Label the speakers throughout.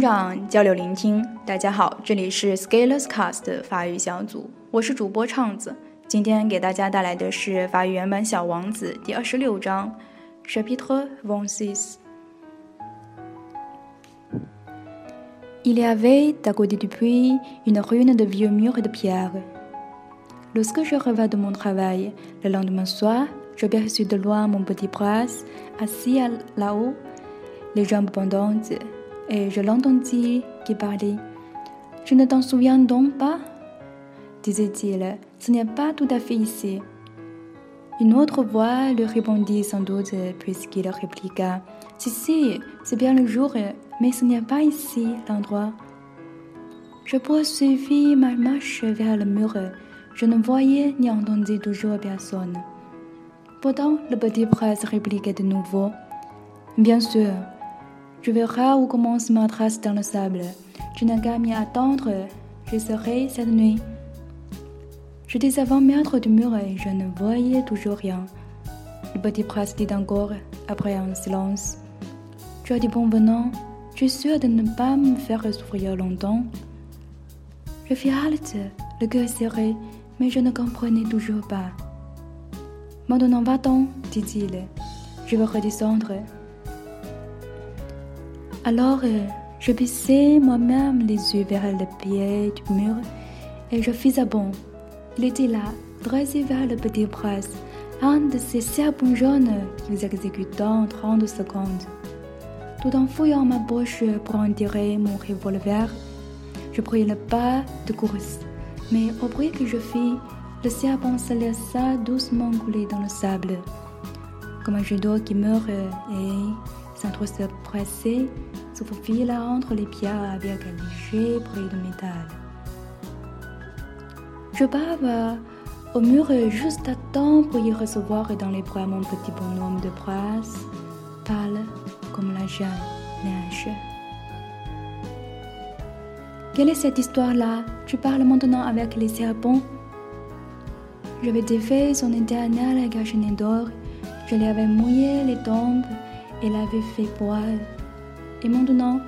Speaker 1: 长，交流聆听。大家好，这里是 Scalers Cast 法语小组，我是主播畅子。今天给大家带来的是法语原版《小王子》第二十六章，Chapitre vingt-six。Il y avait à côté du puits une ruine de vieux murs de pierre. Lorsque je revins de mon travail le lendemain soir, je perçus de loin mon petit prince assis là-haut, les jambes pendantes, et je l'entendis qui parlait. Je ne t'en souviens donc pas disait-il. Ce n'est pas tout à fait ici. Une autre voix lui répondit sans doute, puisqu'il répliqua Si, si, c'est bien le jour, mais ce n'est pas ici l'endroit. Je poursuivis ma marche vers le mur. Je ne voyais ni entendais toujours personne. Pourtant, le petit prince répliqua de nouveau Bien sûr, je verrai où commence ma trace dans le sable. Je n'ai qu'à m'y attendre. Je serai cette nuit. J'étais avant maître du mur et je ne voyais toujours rien. Le petit prince dit encore, après un silence Tu as du bon venant, je suis sûr de ne pas me faire souffrir longtemps. Je fis halte, le cœur serré, mais je ne comprenais toujours pas. Maintenant va-t'en, dit-il. Je veux redescendre. Alors, je baissai moi-même les yeux vers le pied du mur et je fis à bon. Il était là, dressé vers le petit prince, un de ces serpents jaunes qu'ils exécutent en 30 secondes. Tout en fouillant ma poche pour en tirer mon revolver, je pris le pas de course. Mais au bruit que je fis, le serpent se laissa doucement couler dans le sable, comme un jet d'eau qui meurt et, sans trop se presser, se faufile entre les pierres avec un léger de métal. Je bave au mur juste à temps pour y recevoir dans les bras mon petit bonhomme de prince, pâle comme la jeune neige. Quelle est cette histoire-là? Tu parles maintenant avec les serpents? J'avais défait son éternel gâchenet d'or, je lui avais mouillé les tombes et l'avais fait boire. Et maintenant,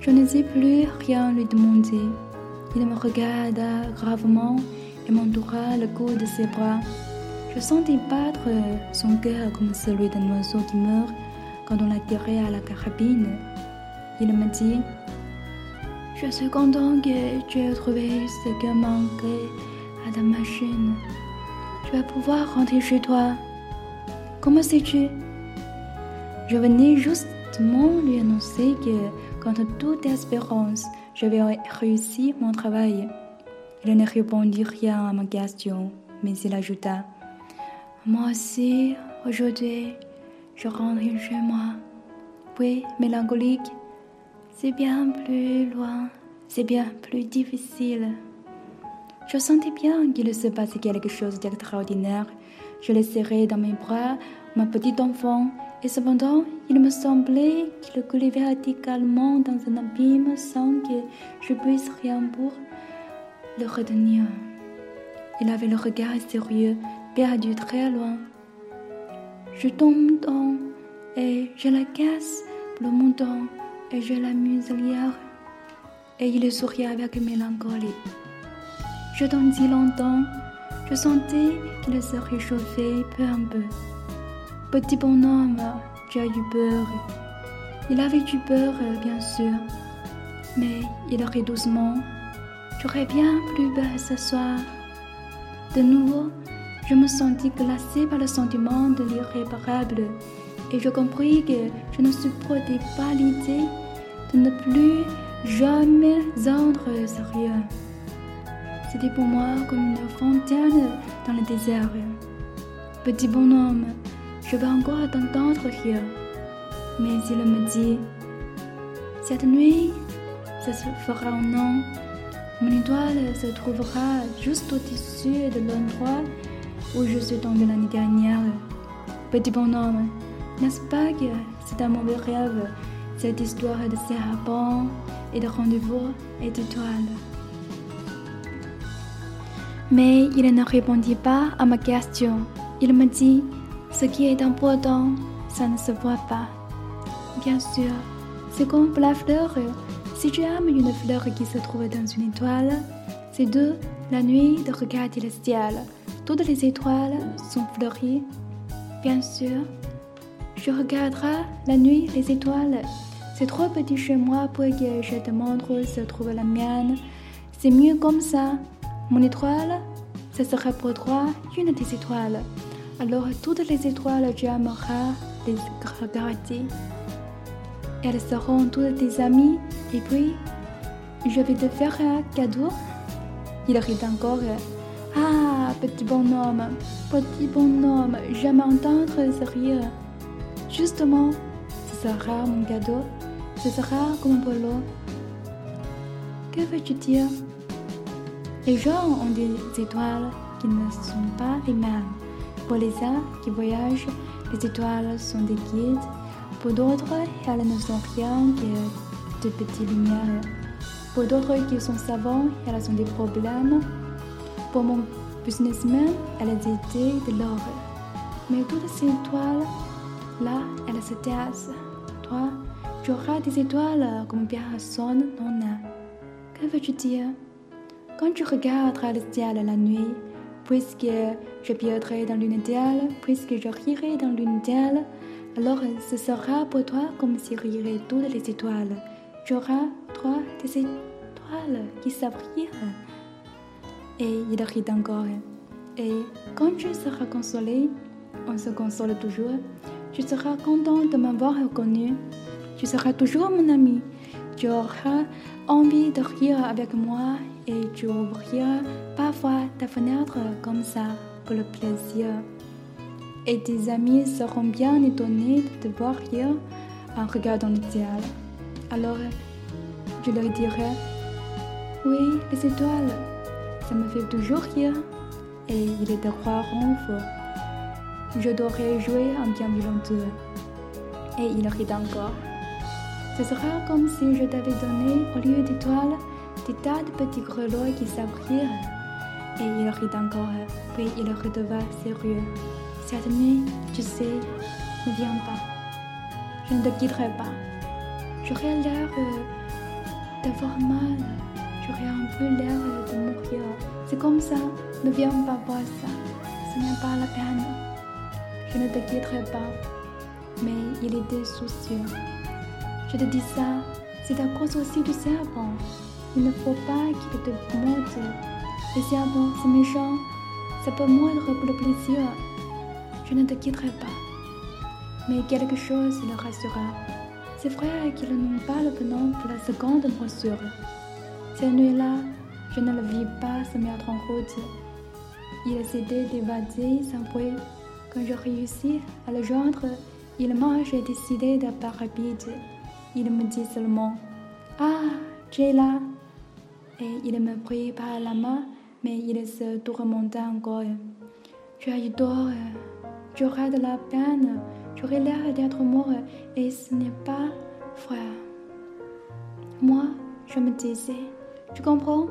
Speaker 1: je ne sais plus rien lui demander. Il me regarda gravement et m'entoura le cou de ses bras. Je sentais battre son cœur comme celui d'un oiseau qui meurt quand on l'a tiré à la carabine. Il me dit Je suis content que tu aies trouvé ce qui manquait à ta machine. Tu vas pouvoir rentrer chez toi. Comment sais-tu Je venais lui annoncer que, contre toute espérance, j'avais réussi mon travail. Il ne répondit rien à ma question, mais il ajouta Moi aussi, aujourd'hui, je rentre chez moi. Puis, mélancolique, c'est bien plus loin, c'est bien plus difficile. Je sentais bien qu'il se passait quelque chose d'extraordinaire. Je serrais dans mes bras, ma petite enfant, et cependant, il me semblait qu'il coulait verticalement dans un abîme sans que je puisse rien pour le retenir. Il avait le regard sérieux, perdu très loin. Je tombe dans et je la casse le montant et je la muselière. Et il sourit avec mélancolie. Je tendis longtemps, je sentais qu'il se réchauffait peu à peu. Petit bonhomme, tu as eu peur. Il avait eu peur, bien sûr, mais il rit doucement. J'aurais bien plus bas ce soir. De nouveau, je me sentis glacée par le sentiment de l'irréparable et je compris que je ne supportais pas l'idée de ne plus jamais rendre sérieux. C'était pour moi comme une fontaine dans le désert. Petit bonhomme, je vais encore t'entendre rire. Mais il me dit, cette nuit, ça se fera un an. Mon étoile se trouvera juste au-dessus de l'endroit où je suis tombée l'année dernière. Petit bonhomme, n'est-ce pas que c'est un mauvais rêve, cette histoire de serpent et de rendez-vous et d'étoiles? Mais il ne répondit pas à ma question. Il me dit, ce qui est important, ça ne se voit pas. Bien sûr, C'est comme la fleur. Si tu aimes une fleur qui se trouve dans une étoile, c'est de la nuit de regarder le ciel. Toutes les étoiles sont fleuries. Bien sûr, je regarderai la nuit les étoiles. C'est trop petit chez moi pour que je te montre où se trouve la mienne. C'est mieux comme ça. Mon étoile, ce sera pour toi une des étoiles. Alors toutes les étoiles, tu aimeras les regarder. Elles seront toutes tes amies. Et puis, je vais te faire un cadeau. Il rit encore. Ah, petit bonhomme, petit bonhomme, j'aime entendre ce rire. Justement, ce sera mon cadeau. Ce sera comme polo. Que veux-tu dire? Les gens ont des étoiles qui ne sont pas les mêmes. Pour les uns qui voyagent, les étoiles sont des guides. Pour d'autres, elles ne sont rien que de petites lumières. Pour d'autres qui sont savants, elles ont des problèmes. Pour mon businessman, elles étaient de l'or. Mais toutes ces étoiles, là, elles se taisent. Toi, tu auras des étoiles comme personne n'en a. Que veux-tu dire? Quand tu regarderas le ciel la nuit, puisque je piéterai dans l'une d'elles, puisque je rirai dans l'une d'elles, alors ce sera pour toi comme si riraient toutes les étoiles. Tu auras trois des étoiles qui rire. Et il rit encore. Et quand tu seras consolé, on se console toujours, tu seras content de m'avoir reconnu. Tu seras toujours mon ami. Tu auras envie de rire avec moi et tu ouvriras parfois ta fenêtre comme ça pour le plaisir. Et tes amis seront bien étonnés de te voir rire en regardant le. Alors, je leur dirai, oui, les étoiles, ça me fait toujours rire. Et ils te croiront. Je devrais jouer un bien violenteux. Et il rit encore. Ce sera comme si je t'avais donné, au lieu d'étoiles, des tas de petits grelots qui rire. Et il rit encore, puis il redeva sérieux. Cette nuit, tu sais, ne viens pas. Je ne te quitterai pas. J'aurais l'air d'avoir mal. J'aurais un peu l'air de mourir. C'est comme ça. Ne viens pas voir ça. Ce n'est pas la peine. Je ne te quitterai pas. Mais il était soucieux. Je te dis ça, c'est à cause aussi du serpent. Il ne faut pas qu'il te morde. Le serpent, c'est méchant. Ça peut mordre pour le plaisir. Je ne te quitterai pas. Mais quelque chose le rassurera. C'est vrai qu'ils n'ont pas le venant pour la seconde morsure. Cette nuit-là, je ne le vis pas se mettre en route. Il s'était évadé sans bruit. Quand je réussis à le joindre, il mange décidé de. Il me dit seulement Ah, là. Et il me prit par la main, mais il se tourmenta encore. Tu as eu tort, tu auras de la peine, tu aurais l'air d'être mort, et ce n'est pas vrai. Moi, je me disais Tu comprends?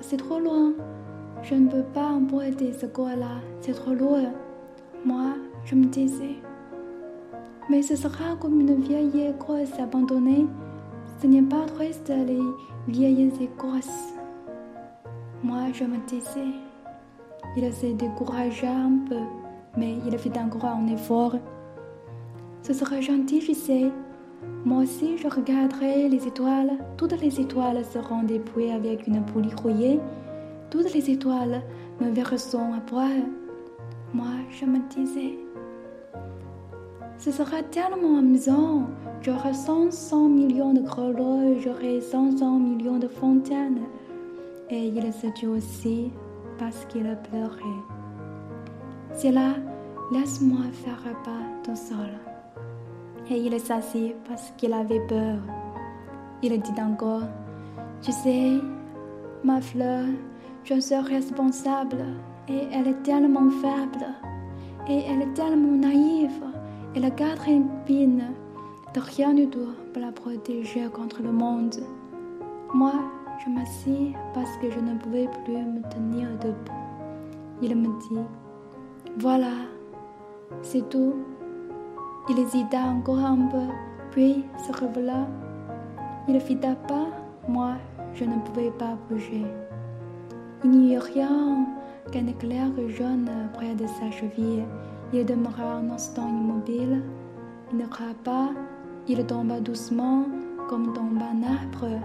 Speaker 1: C'est trop loin. Je ne peux pas emporter ce corps-là, c'est trop lourd. Moi, je me disais mais ce sera comme une vieille grosse abandonnée. Ce n'est pas triste les vieilles grosses. Moi, je me disais, il s'est découragé un peu, mais il fit encore un effort. Ce sera gentil, je sais. Moi aussi, je regarderai les étoiles. Toutes les étoiles seront dépouillées avec une poulie rouillée. Toutes les étoiles me verront à poil. Moi, je me disais, ce sera tellement amusant. J'aurai 500 millions de grelots, j'aurai 500 millions de fontaines. Et il se tut aussi parce qu'il pleurait. C'est là, laisse-moi faire pas tout seul. Et il s'assit parce qu'il avait peur. Il dit encore, tu sais, ma fleur, je suis responsable et elle est tellement faible et elle est tellement naïve. Et la pine de rien du tout pour la protéger contre le monde. Moi, je m'assis parce que je ne pouvais plus me tenir debout. Il me dit, voilà, c'est tout. Il hésita encore un peu, puis se releva. Il fit un pas, moi, je ne pouvais pas bouger. Il n'y eut rien qu'un éclair jaune près de sa cheville. Il demeura un instant immobile. Il ne cria pas, il tomba doucement comme tombe un arbre.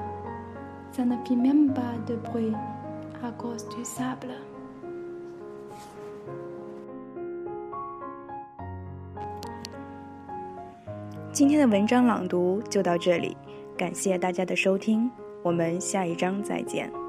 Speaker 1: Ça ne fit même pas de bruit à cause du sable.
Speaker 2: 今天的文章朗读就到这里，感谢大家的收听，我们下一章再见。